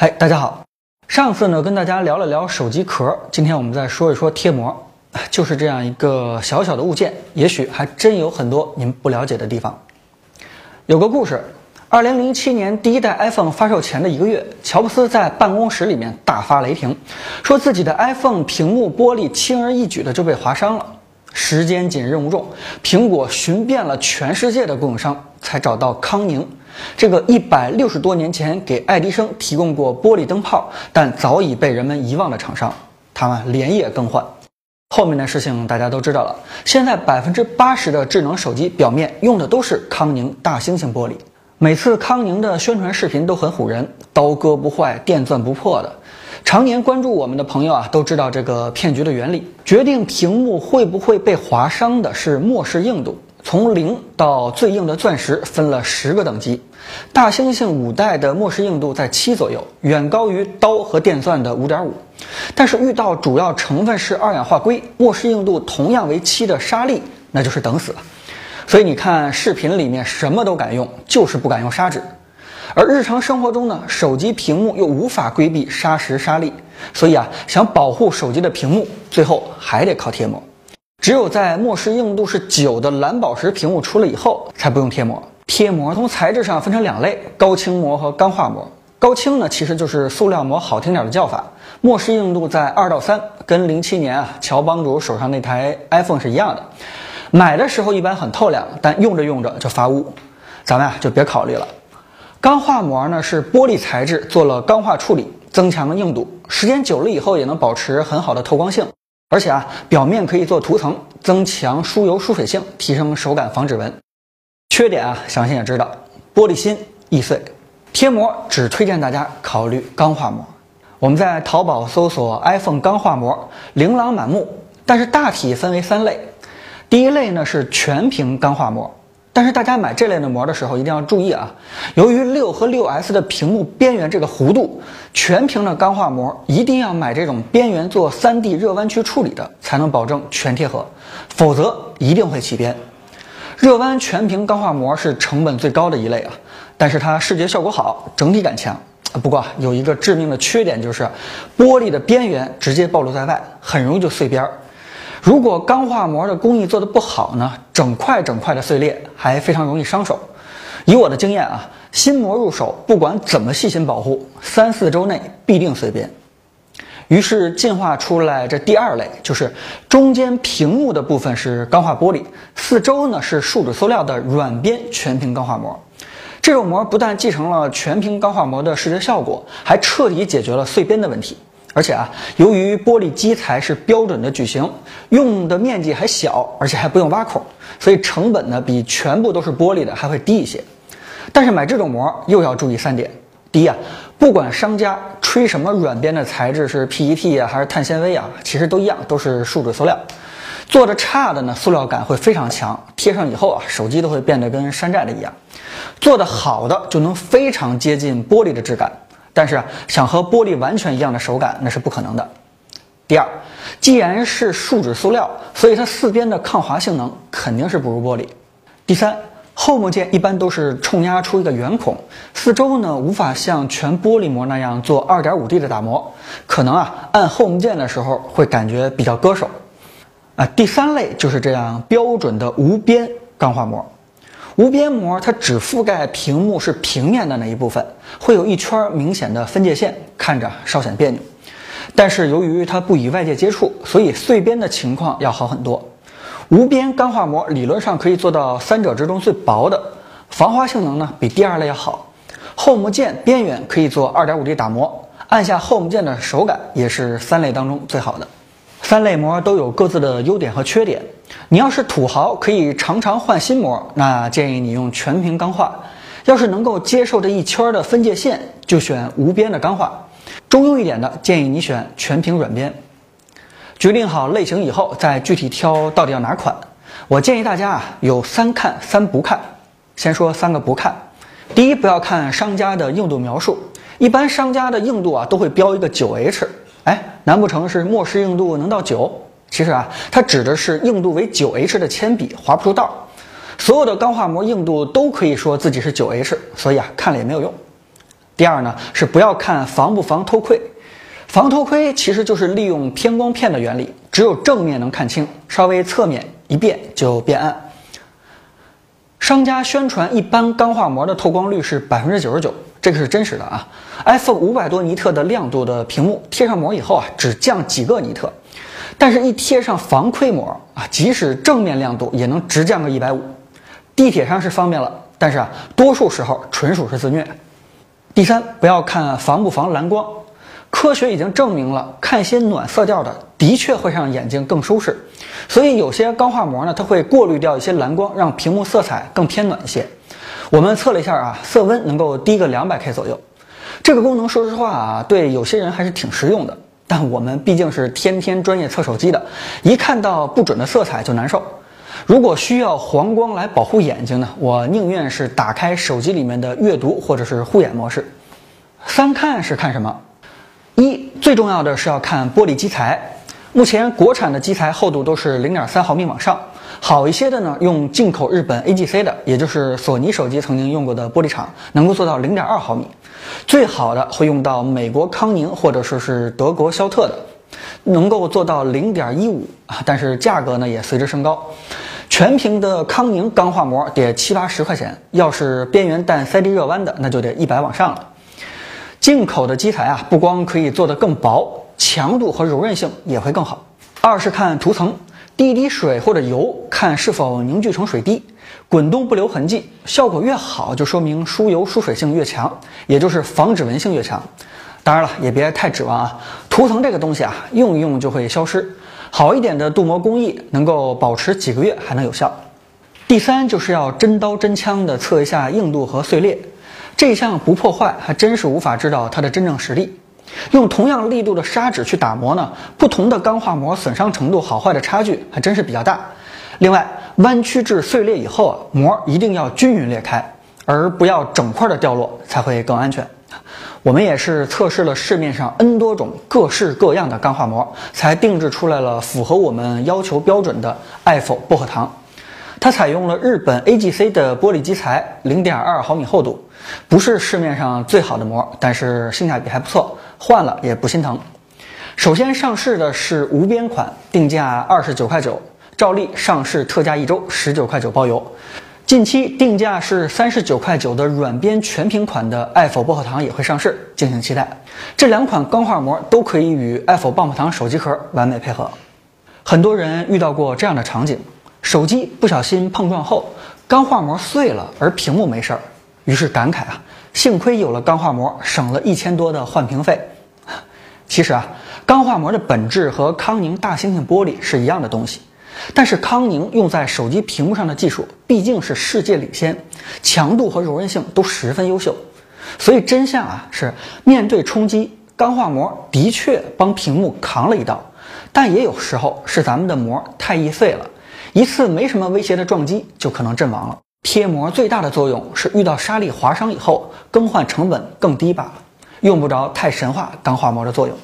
嗨，大家好。上次呢，跟大家聊了聊手机壳，今天我们再说一说贴膜。就是这样一个小小的物件，也许还真有很多您不了解的地方。有个故事，二零零七年第一代 iPhone 发售前的一个月，乔布斯在办公室里面大发雷霆，说自己的 iPhone 屏幕玻璃轻而易举的就被划伤了。时间紧，任务重，苹果寻遍了全世界的供应商，才找到康宁这个一百六十多年前给爱迪生提供过玻璃灯泡，但早已被人们遗忘的厂商。他们连夜更换。后面的事情大家都知道了。现在百分之八十的智能手机表面用的都是康宁大猩猩玻璃。每次康宁的宣传视频都很唬人，刀割不坏，电钻不破的。常年关注我们的朋友啊，都知道这个骗局的原理。决定屏幕会不会被划伤的是末世硬度，从零到最硬的钻石分了十个等级。大猩猩五代的末世硬度在七左右，远高于刀和电钻的五点五。但是遇到主要成分是二氧化硅，末世硬度同样为七的沙粒，那就是等死了。所以你看视频里面什么都敢用，就是不敢用砂纸。而日常生活中呢，手机屏幕又无法规避砂石沙粒，所以啊，想保护手机的屏幕，最后还得靠贴膜。只有在末世硬度是九的蓝宝石屏幕出了以后，才不用贴膜。贴膜从材质上分成两类：高清膜和钢化膜。高清呢，其实就是塑料膜好听点的叫法。末世硬度在二到三，跟零七年啊乔帮主手上那台 iPhone 是一样的。买的时候一般很透亮，但用着用着就发乌，咱们啊就别考虑了。钢化膜呢是玻璃材质，做了钢化处理，增强了硬度，时间久了以后也能保持很好的透光性，而且啊表面可以做涂层，增强疏油疏水性，提升手感，防指纹。缺点啊，相信也知道，玻璃心易碎。贴膜只推荐大家考虑钢化膜。我们在淘宝搜索 iPhone 钢化膜，琳琅满目，但是大体分为三类。第一类呢是全屏钢化膜。但是大家买这类的膜的时候一定要注意啊，由于六和六 S 的屏幕边缘这个弧度，全屏的钢化膜一定要买这种边缘做 3D 热弯曲处理的，才能保证全贴合，否则一定会起边。热弯全屏钢化膜是成本最高的一类啊，但是它视觉效果好，整体感强。不过有一个致命的缺点就是，玻璃的边缘直接暴露在外，很容易就碎边儿。如果钢化膜的工艺做得不好呢，整块整块的碎裂，还非常容易伤手。以我的经验啊，新膜入手，不管怎么细心保护，三四周内必定碎边。于是进化出来这第二类，就是中间屏幕的部分是钢化玻璃，四周呢是树脂塑料的软边全屏钢化膜。这种膜不但继承了全屏钢化膜的视觉效果，还彻底解决了碎边的问题。而且啊，由于玻璃基材是标准的矩形，用的面积还小，而且还不用挖孔，所以成本呢比全部都是玻璃的还会低一些。但是买这种膜又要注意三点：第一啊，不管商家吹什么软边的材质是 PET 啊还是碳纤维啊，其实都一样，都是树脂塑料。做的差的呢，塑料感会非常强，贴上以后啊，手机都会变得跟山寨的一样；做的好的就能非常接近玻璃的质感。但是想和玻璃完全一样的手感，那是不可能的。第二，既然是树脂塑料，所以它四边的抗滑性能肯定是不如玻璃。第三，后膜件一般都是冲压出一个圆孔，四周呢无法像全玻璃膜那样做二点五 D 的打磨，可能啊按后膜键的时候会感觉比较割手。啊，第三类就是这样标准的无边钢化膜。无边膜它只覆盖屏幕是平面的那一部分，会有一圈明显的分界线，看着稍显别扭。但是由于它不与外界接触，所以碎边的情况要好很多。无边钢化膜理论上可以做到三者之中最薄的，防滑性能呢比第二类要好。后膜键边缘可以做二点五 D 打磨，按下后膜键的手感也是三类当中最好的。三类膜都有各自的优点和缺点。你要是土豪，可以常常换新膜，那建议你用全屏钢化；要是能够接受这一圈的分界线，就选无边的钢化。中庸一点的，建议你选全屏软边。决定好类型以后，再具体挑到底要哪款。我建议大家啊，有三看三不看。先说三个不看。第一，不要看商家的硬度描述，一般商家的硬度啊都会标一个九 H。哎，难不成是末世硬度能到九？其实啊，它指的是硬度为九 H 的铅笔划不出道。所有的钢化膜硬度都可以说自己是九 H，所以啊，看了也没有用。第二呢是不要看防不防偷窥。防偷窥其实就是利用偏光片的原理，只有正面能看清，稍微侧面一变就变暗。商家宣传一般钢化膜的透光率是百分之九十九，这个是真实的啊。iPhone 五百多尼特的亮度的屏幕贴上膜以后啊，只降几个尼特，但是一贴上防窥膜啊，即使正面亮度也能直降个一百五。地铁上是方便了，但是啊，多数时候纯属是自虐。第三，不要看防不防蓝光。科学已经证明了，看一些暖色调的，的确会让眼睛更舒适。所以有些钢化膜呢，它会过滤掉一些蓝光，让屏幕色彩更偏暖一些。我们测了一下啊，色温能够低个两百 K 左右。这个功能说实话啊，对有些人还是挺实用的。但我们毕竟是天天专业测手机的，一看到不准的色彩就难受。如果需要黄光来保护眼睛呢，我宁愿是打开手机里面的阅读或者是护眼模式。三看是看什么？一最重要的是要看玻璃基材，目前国产的基材厚度都是零点三毫米往上，好一些的呢用进口日本 AGC 的，也就是索尼手机曾经用过的玻璃厂，能够做到零点二毫米，最好的会用到美国康宁或者说是德国肖特的，能够做到零点一五啊，但是价格呢也随之升高，全屏的康宁钢化膜得七八十块钱，要是边缘带 CD 热弯的，那就得一百往上了。进口的基材啊，不光可以做得更薄，强度和柔韧性也会更好。二是看涂层，滴一滴水或者油，看是否凝聚成水滴，滚动不留痕迹，效果越好，就说明疏油疏水性越强，也就是防指纹性越强。当然了，也别太指望啊，涂层这个东西啊，用一用就会消失。好一点的镀膜工艺能够保持几个月还能有效。第三就是要真刀真枪的测一下硬度和碎裂。这项不破坏，还真是无法知道它的真正实力。用同样力度的砂纸去打磨呢，不同的钢化膜损伤程度好坏的差距还真是比较大。另外，弯曲至碎裂以后啊，膜一定要均匀裂开，而不要整块的掉落，才会更安全。我们也是测试了市面上 N 多种各式各样的钢化膜，才定制出来了符合我们要求标准的爱否薄荷糖。它采用了日本 AGC 的玻璃基材，零点二毫米厚度，不是市面上最好的膜，但是性价比还不错，换了也不心疼。首先上市的是无边款，定价二十九块九，照例上市特价一周，十九块九包邮。近期定价是三十九块九的软边全屏款的爱否薄荷糖也会上市，敬请期待。这两款钢化膜都可以与爱否棒棒糖手机壳完美配合。很多人遇到过这样的场景。手机不小心碰撞后，钢化膜碎了，而屏幕没事儿，于是感慨啊，幸亏有了钢化膜，省了一千多的换屏费。其实啊，钢化膜的本质和康宁大猩猩玻璃是一样的东西，但是康宁用在手机屏幕上的技术毕竟是世界领先，强度和柔韧性都十分优秀。所以真相啊是，面对冲击，钢化膜的确帮屏幕扛了一刀，但也有时候是咱们的膜太易碎了。一次没什么威胁的撞击就可能阵亡了。贴膜最大的作用是遇到沙粒划伤以后更换成本更低罢了，用不着太神话钢化膜的作用。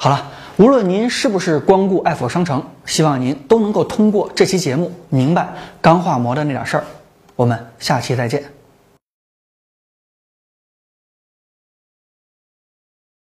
好了，无论您是不是光顾爱否商城，希望您都能够通过这期节目明白钢化膜的那点事儿。我们下期再见。